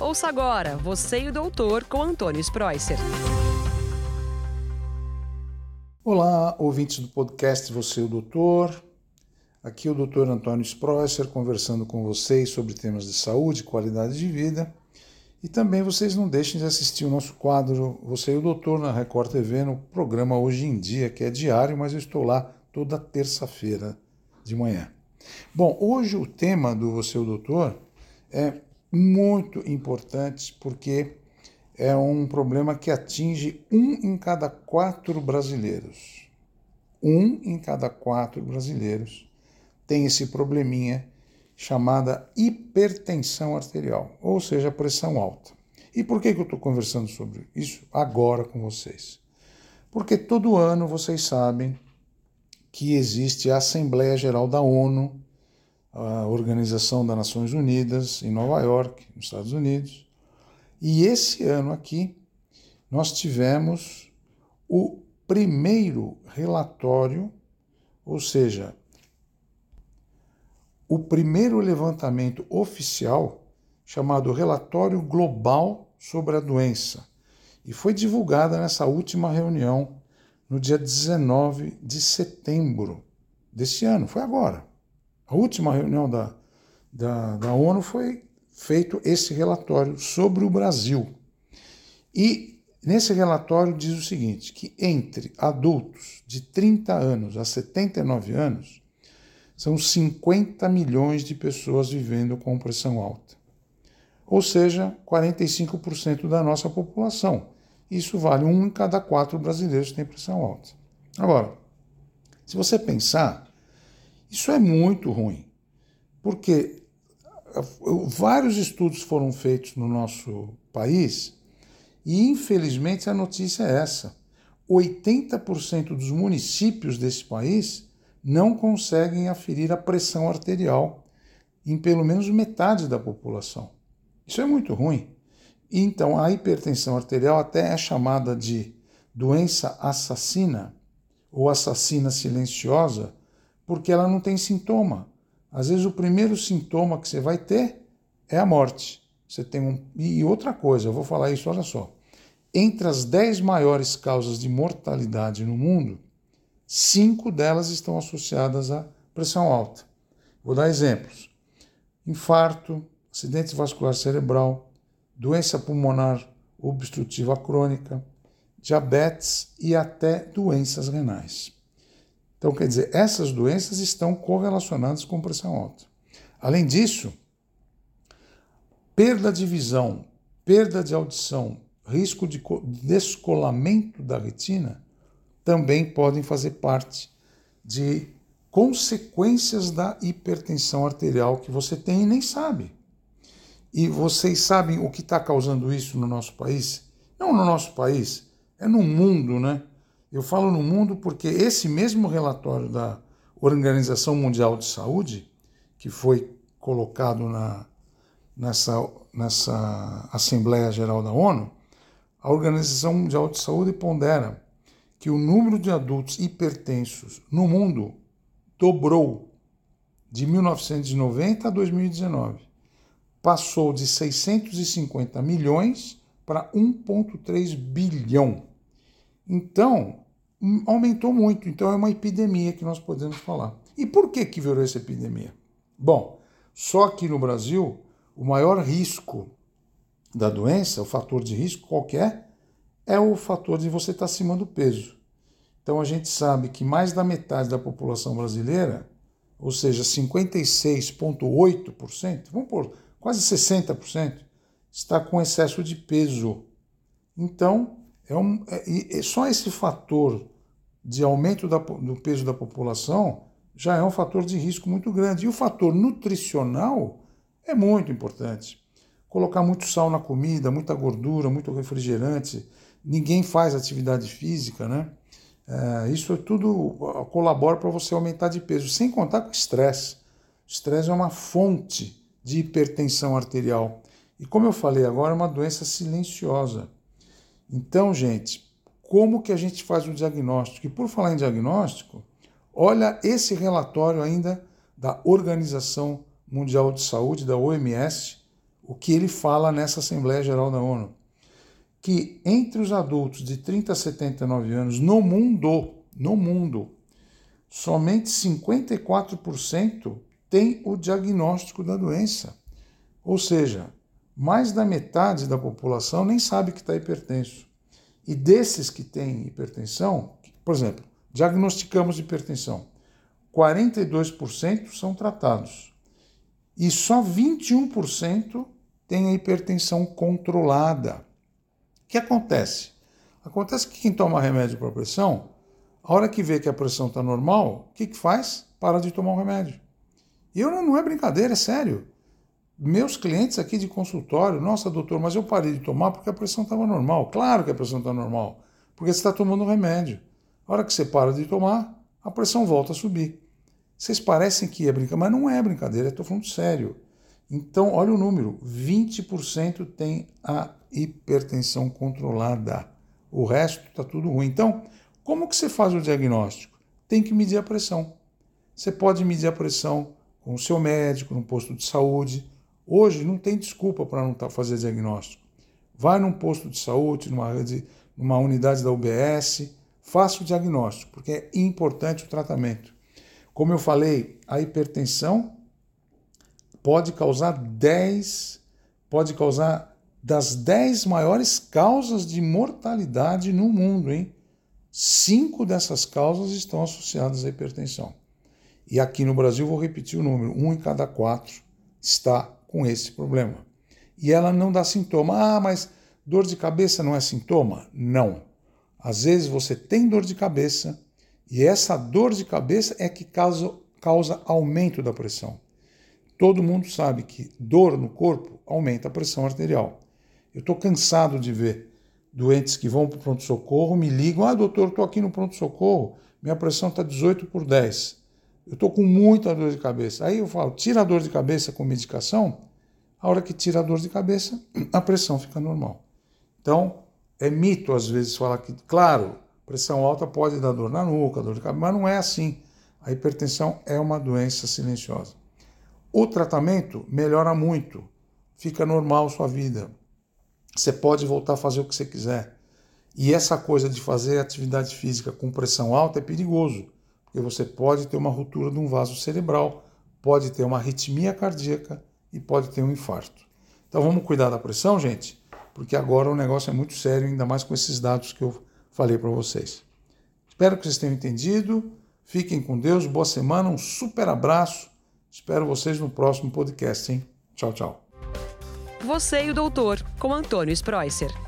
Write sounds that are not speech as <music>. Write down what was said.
Ouça agora Você e o Doutor com Antônio Spreuser. Olá, ouvintes do podcast Você e o Doutor. Aqui é o Dr. Antônio Spreuser conversando com vocês sobre temas de saúde, qualidade de vida. E também vocês não deixem de assistir o nosso quadro Você e o Doutor na Record TV no programa Hoje em Dia, que é diário, mas eu estou lá toda terça-feira de manhã. Bom, hoje o tema do Você e o Doutor é muito importante porque é um problema que atinge um em cada quatro brasileiros. Um em cada quatro brasileiros tem esse probleminha chamada hipertensão arterial, ou seja, pressão alta. E por que, que eu estou conversando sobre isso agora com vocês? Porque todo ano vocês sabem que existe a Assembleia Geral da ONU, a Organização das Nações Unidas, em Nova York, nos Estados Unidos. E esse ano aqui nós tivemos o primeiro relatório, ou seja, o primeiro levantamento oficial chamado Relatório Global sobre a Doença, e foi divulgada nessa última reunião no dia 19 de setembro desse ano, foi agora. A última reunião da, da, da ONU foi feito esse relatório sobre o Brasil. E nesse relatório diz o seguinte: que entre adultos de 30 anos a 79 anos, são 50 milhões de pessoas vivendo com pressão alta. Ou seja, 45% da nossa população. Isso vale um em cada quatro brasileiros que tem pressão alta. Agora, se você pensar, isso é muito ruim, porque vários estudos foram feitos no nosso país e, infelizmente, a notícia é essa: 80% dos municípios desse país não conseguem aferir a pressão arterial em pelo menos metade da população. Isso é muito ruim. Então, a hipertensão arterial até é chamada de doença assassina ou assassina silenciosa, porque ela não tem sintoma. Às vezes, o primeiro sintoma que você vai ter é a morte. Você tem um... E outra coisa, eu vou falar isso, olha só. Entre as dez maiores causas de mortalidade no mundo, cinco delas estão associadas à pressão alta. Vou dar exemplos: infarto, acidente vascular cerebral, doença pulmonar obstrutiva crônica, diabetes e até doenças renais. Então, quer dizer, essas doenças estão correlacionadas com pressão alta. Além disso, perda de visão, perda de audição, risco de descolamento da retina também podem fazer parte de consequências da hipertensão arterial que você tem e nem sabe. E vocês sabem o que está causando isso no nosso país? Não no nosso país, é no mundo, né? Eu falo no mundo porque esse mesmo relatório da Organização Mundial de Saúde, que foi colocado na, nessa, nessa Assembleia Geral da ONU, a Organização Mundial de Saúde pondera que o número de adultos hipertensos no mundo dobrou de 1990 a 2019. Passou de 650 milhões para 1,3 bilhão. Então, hum, aumentou muito. Então, é uma epidemia que nós podemos falar. E por que, que virou essa epidemia? Bom, só que no Brasil, o maior risco da doença, o fator de risco qualquer, é o fator de você estar acima do peso. Então a gente sabe que mais da metade da população brasileira, ou seja, 56,8%, vamos por quase 60%, está com excesso de peso. Então, é, um, é, é só esse fator de aumento da, do peso da população já é um fator de risco muito grande. E o fator nutricional é muito importante. Colocar muito sal na comida, muita gordura, muito refrigerante. Ninguém faz atividade física, né? É, isso tudo colabora para você aumentar de peso, sem contar com o estresse. O estresse é uma fonte de hipertensão arterial. E como eu falei agora, é uma doença silenciosa. Então, gente, como que a gente faz o diagnóstico? E por falar em diagnóstico, olha esse relatório ainda da Organização Mundial de Saúde, da OMS, o que ele fala nessa Assembleia Geral da ONU, que entre os adultos de 30 a 79 anos no mundo, no mundo, somente 54% tem o diagnóstico da doença. Ou seja, mais da metade da população nem sabe que está hipertenso. E desses que têm hipertensão, por exemplo, diagnosticamos hipertensão, 42% são tratados e só 21% tem a hipertensão controlada. O que acontece? Acontece que quem toma remédio para pressão, a hora que vê que a pressão está normal, o que, que faz? Para de tomar o remédio. E eu não, não é brincadeira, é sério. Meus clientes aqui de consultório, nossa doutor, mas eu parei de tomar porque a pressão estava normal. Claro que a pressão está normal, porque você está tomando remédio. A hora que você para de tomar, a pressão volta a subir. Vocês parecem que é brincadeira, mas não é brincadeira, estou falando sério. Então, olha o número: 20% tem a hipertensão controlada. O resto está tudo ruim. Então, como que você faz o diagnóstico? Tem que medir a pressão. Você pode medir a pressão com o seu médico, no posto de saúde. Hoje não tem desculpa para não tá, fazer diagnóstico. Vai num posto de saúde, numa, numa unidade da UBS, faça o diagnóstico, porque é importante o tratamento. Como eu falei, a hipertensão pode causar 10, pode causar das 10 maiores causas de mortalidade no mundo, hein? Cinco dessas causas estão associadas à hipertensão. E aqui no Brasil, vou repetir o número: um em cada quatro está com esse problema. E ela não dá sintoma. Ah, mas dor de cabeça não é sintoma? Não. Às vezes você tem dor de cabeça e essa dor de cabeça é que causa, causa aumento da pressão. Todo mundo sabe que dor no corpo aumenta a pressão arterial. Eu estou cansado de ver doentes que vão para o pronto-socorro, me ligam: Ah, doutor, estou aqui no pronto-socorro, minha pressão está 18 por 10. Eu estou com muita dor de cabeça. Aí eu falo: tira a dor de cabeça com medicação. A hora que tira a dor de cabeça, <clears throat> a pressão fica normal. Então, é mito às vezes falar que, claro, Pressão alta pode dar dor na nuca, dor de cabeça, mas não é assim. A hipertensão é uma doença silenciosa. O tratamento melhora muito, fica normal sua vida. Você pode voltar a fazer o que você quiser. E essa coisa de fazer atividade física com pressão alta é perigoso, porque você pode ter uma ruptura de um vaso cerebral, pode ter uma arritmia cardíaca e pode ter um infarto. Então vamos cuidar da pressão, gente, porque agora o negócio é muito sério, ainda mais com esses dados que eu falei para vocês. Espero que vocês tenham entendido. Fiquem com Deus, boa semana, um super abraço. Espero vocês no próximo podcast, hein? Tchau, tchau. Você e o doutor, com Antônio Spreusser.